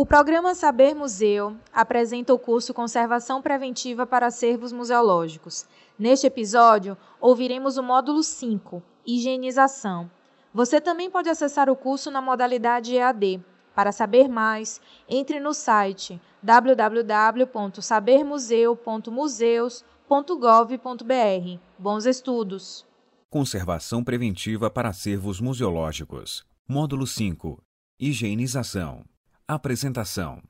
O programa Saber Museu apresenta o curso Conservação Preventiva para Acervos Museológicos. Neste episódio, ouviremos o módulo 5, Higienização. Você também pode acessar o curso na modalidade EAD. Para saber mais, entre no site www.sabermuseu.museus.gov.br. Bons estudos! Conservação Preventiva para Acervos Museológicos. Módulo 5 Higienização. Apresentação.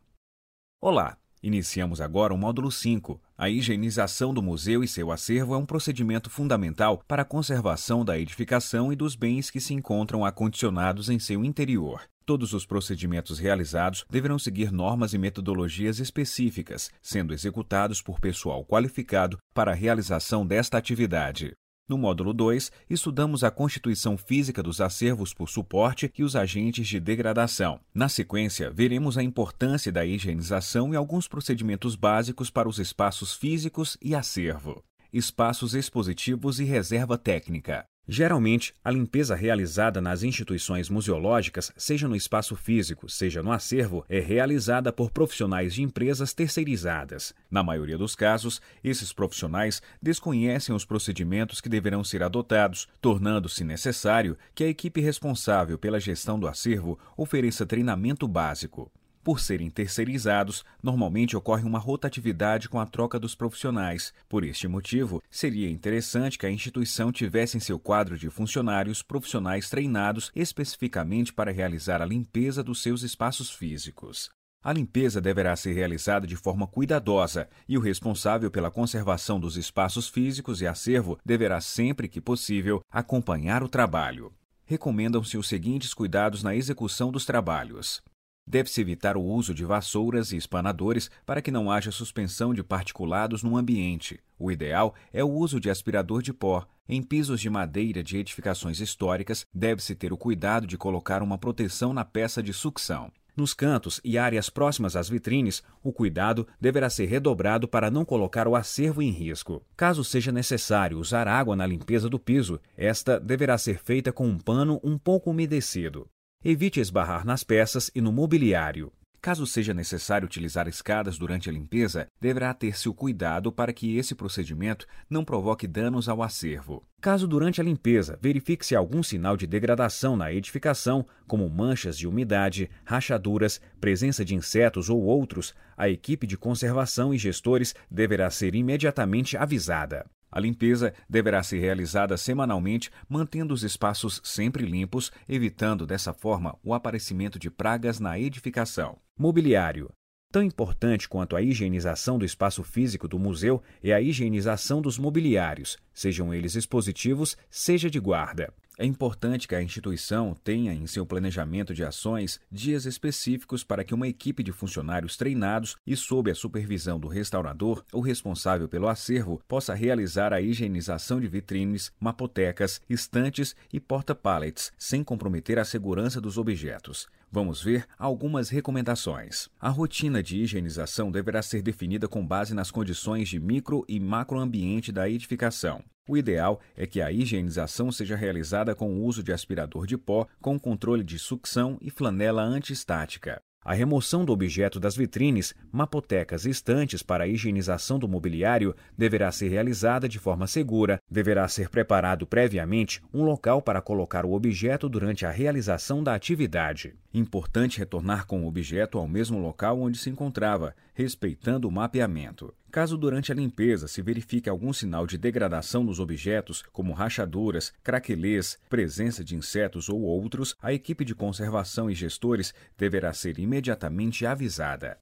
Olá! Iniciamos agora o módulo 5. A higienização do museu e seu acervo é um procedimento fundamental para a conservação da edificação e dos bens que se encontram acondicionados em seu interior. Todos os procedimentos realizados deverão seguir normas e metodologias específicas, sendo executados por pessoal qualificado para a realização desta atividade. No módulo 2, estudamos a constituição física dos acervos por suporte e os agentes de degradação. Na sequência, veremos a importância da higienização e alguns procedimentos básicos para os espaços físicos e acervo. Espaços expositivos e reserva técnica. Geralmente, a limpeza realizada nas instituições museológicas, seja no espaço físico, seja no acervo, é realizada por profissionais de empresas terceirizadas. Na maioria dos casos, esses profissionais desconhecem os procedimentos que deverão ser adotados, tornando-se necessário que a equipe responsável pela gestão do acervo ofereça treinamento básico. Por serem terceirizados, normalmente ocorre uma rotatividade com a troca dos profissionais. Por este motivo, seria interessante que a instituição tivesse em seu quadro de funcionários profissionais treinados especificamente para realizar a limpeza dos seus espaços físicos. A limpeza deverá ser realizada de forma cuidadosa e o responsável pela conservação dos espaços físicos e acervo deverá, sempre que possível, acompanhar o trabalho. Recomendam-se os seguintes cuidados na execução dos trabalhos: Deve-se evitar o uso de vassouras e espanadores para que não haja suspensão de particulados no ambiente. O ideal é o uso de aspirador de pó. Em pisos de madeira de edificações históricas, deve-se ter o cuidado de colocar uma proteção na peça de sucção. Nos cantos e áreas próximas às vitrines, o cuidado deverá ser redobrado para não colocar o acervo em risco. Caso seja necessário usar água na limpeza do piso, esta deverá ser feita com um pano um pouco umedecido. Evite esbarrar nas peças e no mobiliário. Caso seja necessário utilizar escadas durante a limpeza, deverá ter-se o cuidado para que esse procedimento não provoque danos ao acervo. Caso durante a limpeza verifique-se algum sinal de degradação na edificação, como manchas de umidade, rachaduras, presença de insetos ou outros, a equipe de conservação e gestores deverá ser imediatamente avisada. A limpeza deverá ser realizada semanalmente, mantendo os espaços sempre limpos, evitando dessa forma o aparecimento de pragas na edificação. Mobiliário. Tão importante quanto a higienização do espaço físico do museu é a higienização dos mobiliários, sejam eles expositivos, seja de guarda. É importante que a instituição tenha em seu planejamento de ações dias específicos para que uma equipe de funcionários treinados e sob a supervisão do restaurador ou responsável pelo acervo possa realizar a higienização de vitrines, mapotecas, estantes e porta-pallets, sem comprometer a segurança dos objetos. Vamos ver algumas recomendações. A rotina de higienização deverá ser definida com base nas condições de micro e macroambiente da edificação. O ideal é que a higienização seja realizada com o uso de aspirador de pó, com controle de sucção e flanela antistática. A remoção do objeto das vitrines, mapotecas e estantes para a higienização do mobiliário deverá ser realizada de forma segura, deverá ser preparado previamente um local para colocar o objeto durante a realização da atividade. Importante retornar com o objeto ao mesmo local onde se encontrava, respeitando o mapeamento. Caso durante a limpeza se verifique algum sinal de degradação nos objetos, como rachaduras, craquelês, presença de insetos ou outros, a equipe de conservação e gestores deverá ser imediatamente avisada.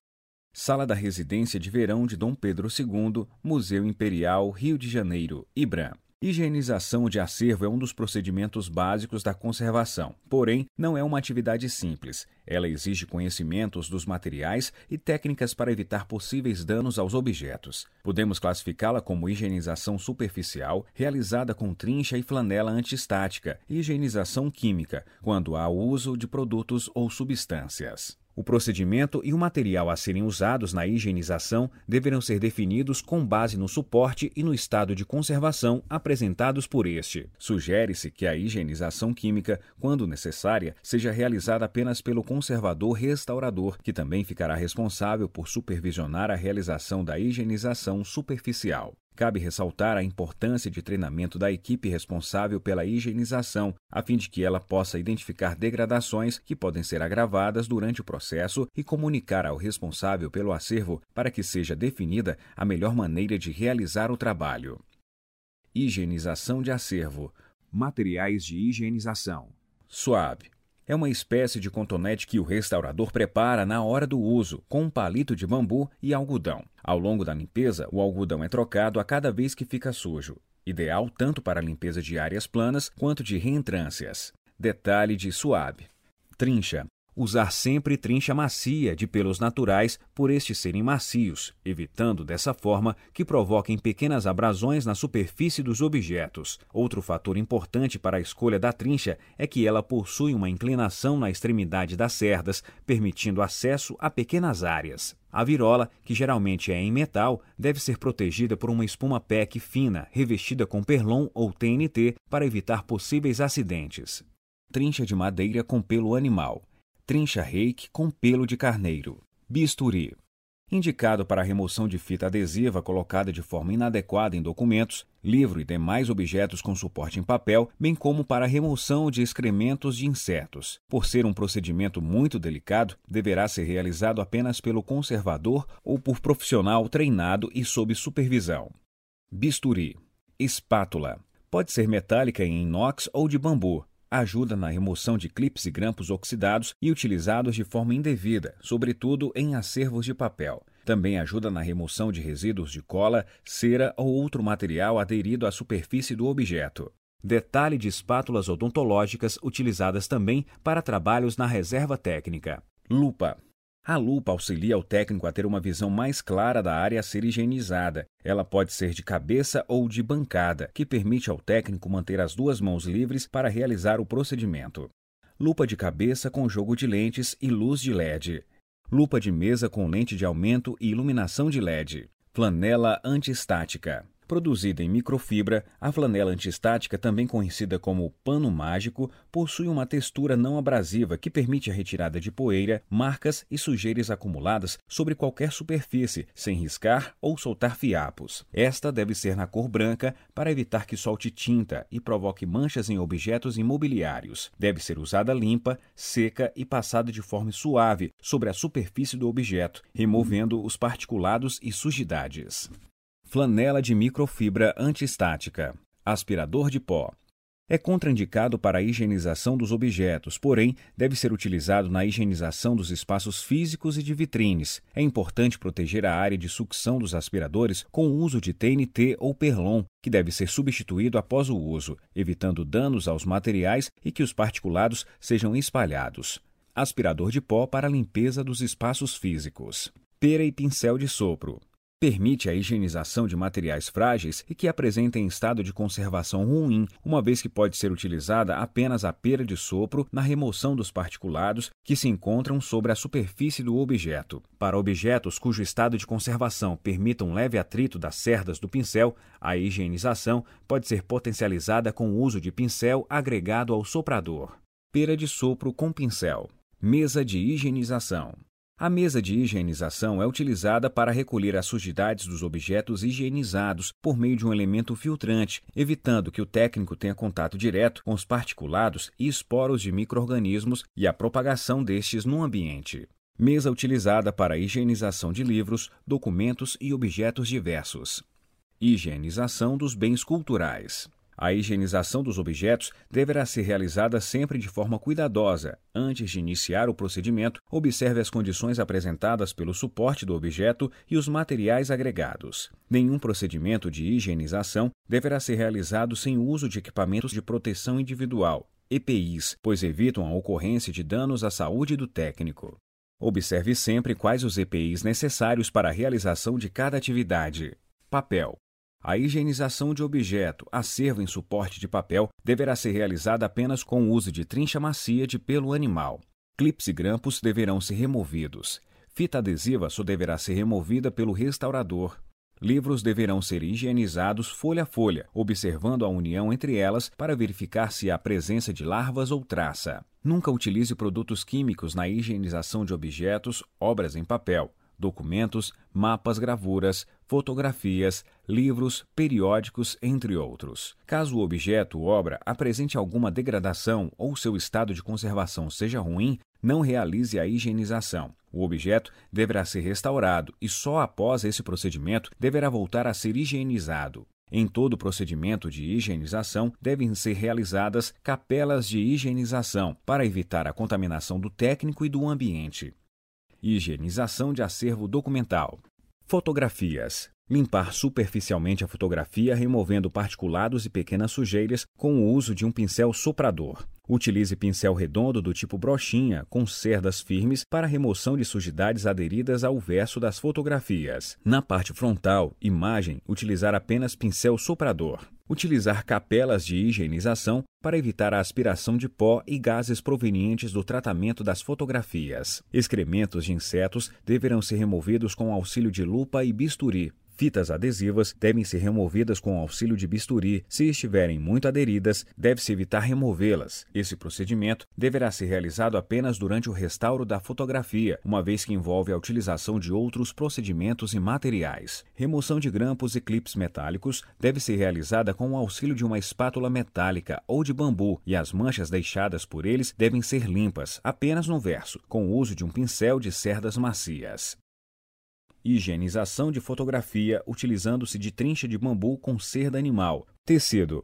Sala da Residência de Verão de Dom Pedro II, Museu Imperial, Rio de Janeiro, IBRAM. Higienização de acervo é um dos procedimentos básicos da conservação, porém, não é uma atividade simples. Ela exige conhecimentos dos materiais e técnicas para evitar possíveis danos aos objetos. Podemos classificá-la como higienização superficial, realizada com trincha e flanela antistática, e higienização química, quando há uso de produtos ou substâncias. O procedimento e o material a serem usados na higienização deverão ser definidos com base no suporte e no estado de conservação apresentados por este. Sugere-se que a higienização química, quando necessária, seja realizada apenas pelo conservador restaurador, que também ficará responsável por supervisionar a realização da higienização superficial. Cabe ressaltar a importância de treinamento da equipe responsável pela higienização, a fim de que ela possa identificar degradações que podem ser agravadas durante o processo e comunicar ao responsável pelo acervo para que seja definida a melhor maneira de realizar o trabalho. Higienização de acervo. Materiais de higienização. Suave é uma espécie de cotonete que o restaurador prepara na hora do uso, com um palito de bambu e algodão. Ao longo da limpeza, o algodão é trocado a cada vez que fica sujo, ideal tanto para a limpeza de áreas planas quanto de reentrâncias. Detalhe de suave. Trincha usar sempre trincha macia de pelos naturais por estes serem macios, evitando dessa forma que provoquem pequenas abrasões na superfície dos objetos. Outro fator importante para a escolha da trincha é que ela possui uma inclinação na extremidade das cerdas, permitindo acesso a pequenas áreas. A virola, que geralmente é em metal, deve ser protegida por uma espuma PEC fina, revestida com perlon ou TNT para evitar possíveis acidentes. Trincha de madeira com pelo animal trincha reiki com pelo de carneiro, bisturi, indicado para a remoção de fita adesiva colocada de forma inadequada em documentos, livro e demais objetos com suporte em papel, bem como para a remoção de excrementos de insetos. Por ser um procedimento muito delicado, deverá ser realizado apenas pelo conservador ou por profissional treinado e sob supervisão. Bisturi, espátula. Pode ser metálica em inox ou de bambu, ajuda na remoção de clipes e grampos oxidados e utilizados de forma indevida, sobretudo em acervos de papel. Também ajuda na remoção de resíduos de cola, cera ou outro material aderido à superfície do objeto. Detalhe de espátulas odontológicas utilizadas também para trabalhos na reserva técnica. Lupa a lupa auxilia o técnico a ter uma visão mais clara da área a ser higienizada. Ela pode ser de cabeça ou de bancada, que permite ao técnico manter as duas mãos livres para realizar o procedimento. Lupa de cabeça com jogo de lentes e luz de LED. Lupa de mesa com lente de aumento e iluminação de LED. Flanela antiestática. Produzida em microfibra, a flanela antistática, também conhecida como pano mágico, possui uma textura não abrasiva que permite a retirada de poeira, marcas e sujeiras acumuladas sobre qualquer superfície, sem riscar ou soltar fiapos. Esta deve ser na cor branca para evitar que solte tinta e provoque manchas em objetos imobiliários. Deve ser usada limpa, seca e passada de forma suave sobre a superfície do objeto, removendo os particulados e sujidades flanela de microfibra antistática, aspirador de pó. É contraindicado para a higienização dos objetos, porém, deve ser utilizado na higienização dos espaços físicos e de vitrines. É importante proteger a área de sucção dos aspiradores com o uso de TNT ou Perlon, que deve ser substituído após o uso, evitando danos aos materiais e que os particulados sejam espalhados. Aspirador de pó para limpeza dos espaços físicos. Pera e pincel de sopro permite a higienização de materiais frágeis e que apresentem estado de conservação ruim, uma vez que pode ser utilizada apenas a pera de sopro na remoção dos particulados que se encontram sobre a superfície do objeto. Para objetos cujo estado de conservação permita um leve atrito das cerdas do pincel, a higienização pode ser potencializada com o uso de pincel agregado ao soprador. Pera de sopro com pincel. Mesa de higienização. A mesa de higienização é utilizada para recolher as sujidades dos objetos higienizados por meio de um elemento filtrante, evitando que o técnico tenha contato direto com os particulados e esporos de microorganismos e a propagação destes no ambiente. Mesa utilizada para higienização de livros, documentos e objetos diversos. Higienização dos bens culturais. A higienização dos objetos deverá ser realizada sempre de forma cuidadosa. Antes de iniciar o procedimento, observe as condições apresentadas pelo suporte do objeto e os materiais agregados. Nenhum procedimento de higienização deverá ser realizado sem o uso de equipamentos de proteção individual, EPIs, pois evitam a ocorrência de danos à saúde do técnico. Observe sempre quais os EPIs necessários para a realização de cada atividade. Papel. A higienização de objeto, acervo em suporte de papel, deverá ser realizada apenas com o uso de trincha macia de pelo animal. Clips e grampos deverão ser removidos. Fita adesiva só deverá ser removida pelo restaurador. Livros deverão ser higienizados folha a folha, observando a união entre elas para verificar se há presença de larvas ou traça. Nunca utilize produtos químicos na higienização de objetos, obras em papel documentos, mapas, gravuras, fotografias, livros, periódicos, entre outros. Caso o objeto ou obra apresente alguma degradação ou seu estado de conservação seja ruim, não realize a higienização. O objeto deverá ser restaurado e só após esse procedimento deverá voltar a ser higienizado. Em todo o procedimento de higienização devem ser realizadas capelas de higienização para evitar a contaminação do técnico e do ambiente. Higienização de acervo documental. Fotografias. Limpar superficialmente a fotografia removendo particulados e pequenas sujeiras com o uso de um pincel soprador. Utilize pincel redondo do tipo brochinha com cerdas firmes para remoção de sujidades aderidas ao verso das fotografias. Na parte frontal, imagem, utilizar apenas pincel soprador. Utilizar capelas de higienização para evitar a aspiração de pó e gases provenientes do tratamento das fotografias. Excrementos de insetos deverão ser removidos com auxílio de lupa e bisturi. Fitas adesivas devem ser removidas com auxílio de bisturi. Se estiverem muito aderidas, deve-se evitar removê-las. Esse procedimento deverá ser realizado apenas durante o restauro da fotografia, uma vez que envolve a utilização de outros procedimentos e materiais. Remoção de grampos e clips metálicos deve ser realizada com o auxílio de uma espátula metálica ou de bambu, e as manchas deixadas por eles devem ser limpas, apenas no verso, com o uso de um pincel de cerdas macias. Higienização de fotografia utilizando-se de trincha de bambu com cerda animal. Tecido.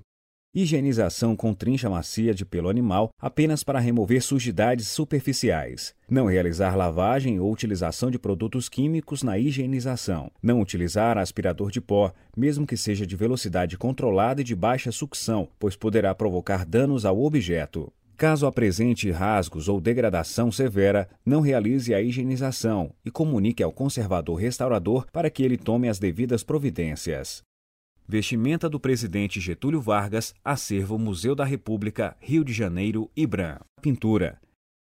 Higienização com trincha macia de pelo animal apenas para remover sujidades superficiais. Não realizar lavagem ou utilização de produtos químicos na higienização. Não utilizar aspirador de pó, mesmo que seja de velocidade controlada e de baixa sucção, pois poderá provocar danos ao objeto. Caso apresente rasgos ou degradação severa, não realize a higienização e comunique ao conservador restaurador para que ele tome as devidas providências. Vestimenta do presidente Getúlio Vargas, acervo Museu da República, Rio de Janeiro, IBRAM. Pintura.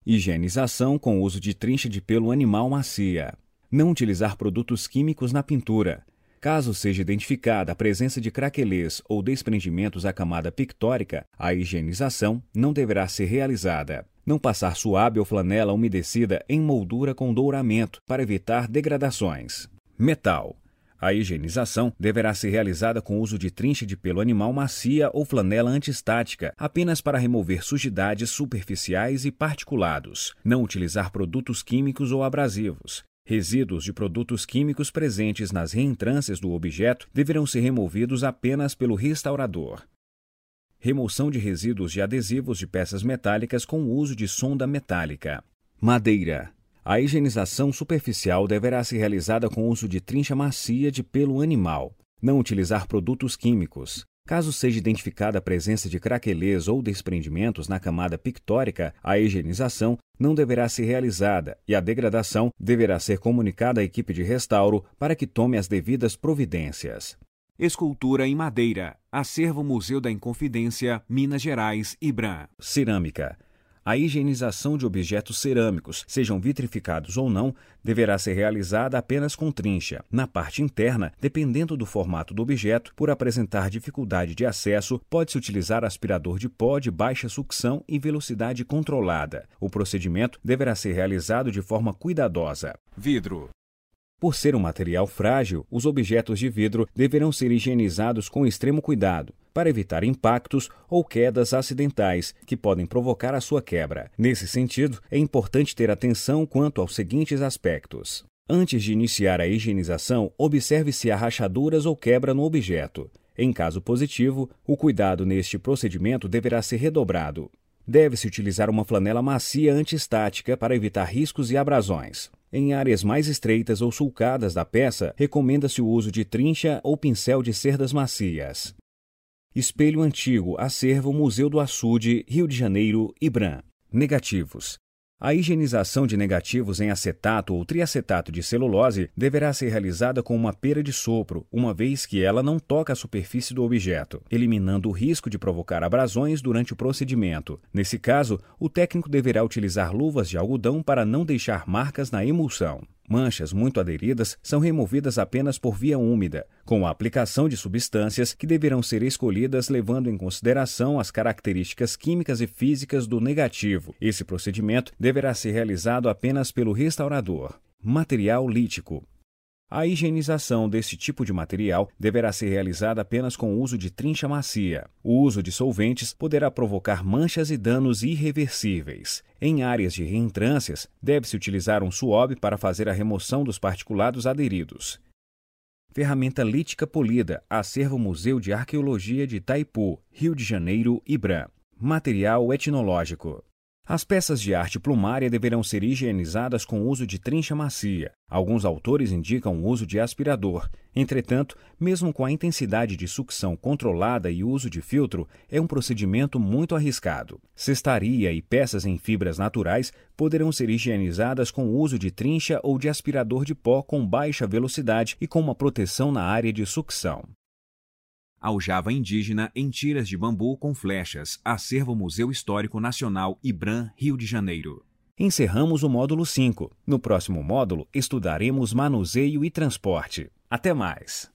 Higienização com uso de trincha de pelo animal macia. Não utilizar produtos químicos na pintura. Caso seja identificada a presença de craquelês ou desprendimentos à camada pictórica, a higienização não deverá ser realizada. Não passar suave ou flanela umedecida em moldura com douramento para evitar degradações. Metal. A higienização deverá ser realizada com uso de trincha de pelo animal macia ou flanela antistática, apenas para remover sujidades superficiais e particulados. Não utilizar produtos químicos ou abrasivos. Resíduos de produtos químicos presentes nas reentrâncias do objeto deverão ser removidos apenas pelo restaurador. Remoção de resíduos de adesivos de peças metálicas com o uso de sonda metálica. Madeira. A higienização superficial deverá ser realizada com uso de trincha macia de pelo animal. Não utilizar produtos químicos. Caso seja identificada a presença de craquelês ou desprendimentos na camada pictórica, a higienização não deverá ser realizada e a degradação deverá ser comunicada à equipe de restauro para que tome as devidas providências. Escultura em madeira. Acervo Museu da Inconfidência, Minas Gerais, IBRAM. Cerâmica. A higienização de objetos cerâmicos, sejam vitrificados ou não, deverá ser realizada apenas com trincha. Na parte interna, dependendo do formato do objeto, por apresentar dificuldade de acesso, pode-se utilizar aspirador de pó de baixa sucção e velocidade controlada. O procedimento deverá ser realizado de forma cuidadosa. Vidro. Por ser um material frágil, os objetos de vidro deverão ser higienizados com extremo cuidado, para evitar impactos ou quedas acidentais que podem provocar a sua quebra. Nesse sentido, é importante ter atenção quanto aos seguintes aspectos. Antes de iniciar a higienização, observe se há rachaduras ou quebra no objeto. Em caso positivo, o cuidado neste procedimento deverá ser redobrado. Deve-se utilizar uma flanela macia antiestática para evitar riscos e abrasões. Em áreas mais estreitas ou sulcadas da peça, recomenda-se o uso de trincha ou pincel de cerdas macias. Espelho antigo, acervo Museu do Açude, Rio de Janeiro, IBRAM. Negativos. A higienização de negativos em acetato ou triacetato de celulose deverá ser realizada com uma pera de sopro, uma vez que ela não toca a superfície do objeto, eliminando o risco de provocar abrasões durante o procedimento. Nesse caso, o técnico deverá utilizar luvas de algodão para não deixar marcas na emulsão. Manchas muito aderidas são removidas apenas por via úmida, com a aplicação de substâncias que deverão ser escolhidas levando em consideração as características químicas e físicas do negativo. Esse procedimento deverá ser realizado apenas pelo restaurador. Material lítico. A higienização desse tipo de material deverá ser realizada apenas com o uso de trincha macia. O uso de solventes poderá provocar manchas e danos irreversíveis. Em áreas de reentrâncias, deve-se utilizar um suave para fazer a remoção dos particulados aderidos. Ferramenta lítica polida, acervo Museu de Arqueologia de Itaipu, Rio de Janeiro, IBRAM. Material etnológico. As peças de arte plumária deverão ser higienizadas com uso de trincha macia. Alguns autores indicam o uso de aspirador. Entretanto, mesmo com a intensidade de sucção controlada e uso de filtro, é um procedimento muito arriscado. Cestaria e peças em fibras naturais poderão ser higienizadas com o uso de trincha ou de aspirador de pó com baixa velocidade e com uma proteção na área de sucção. Aljava indígena em tiras de bambu com flechas. Acervo Museu Histórico Nacional IBRAM, Rio de Janeiro. Encerramos o módulo 5. No próximo módulo, estudaremos manuseio e transporte. Até mais!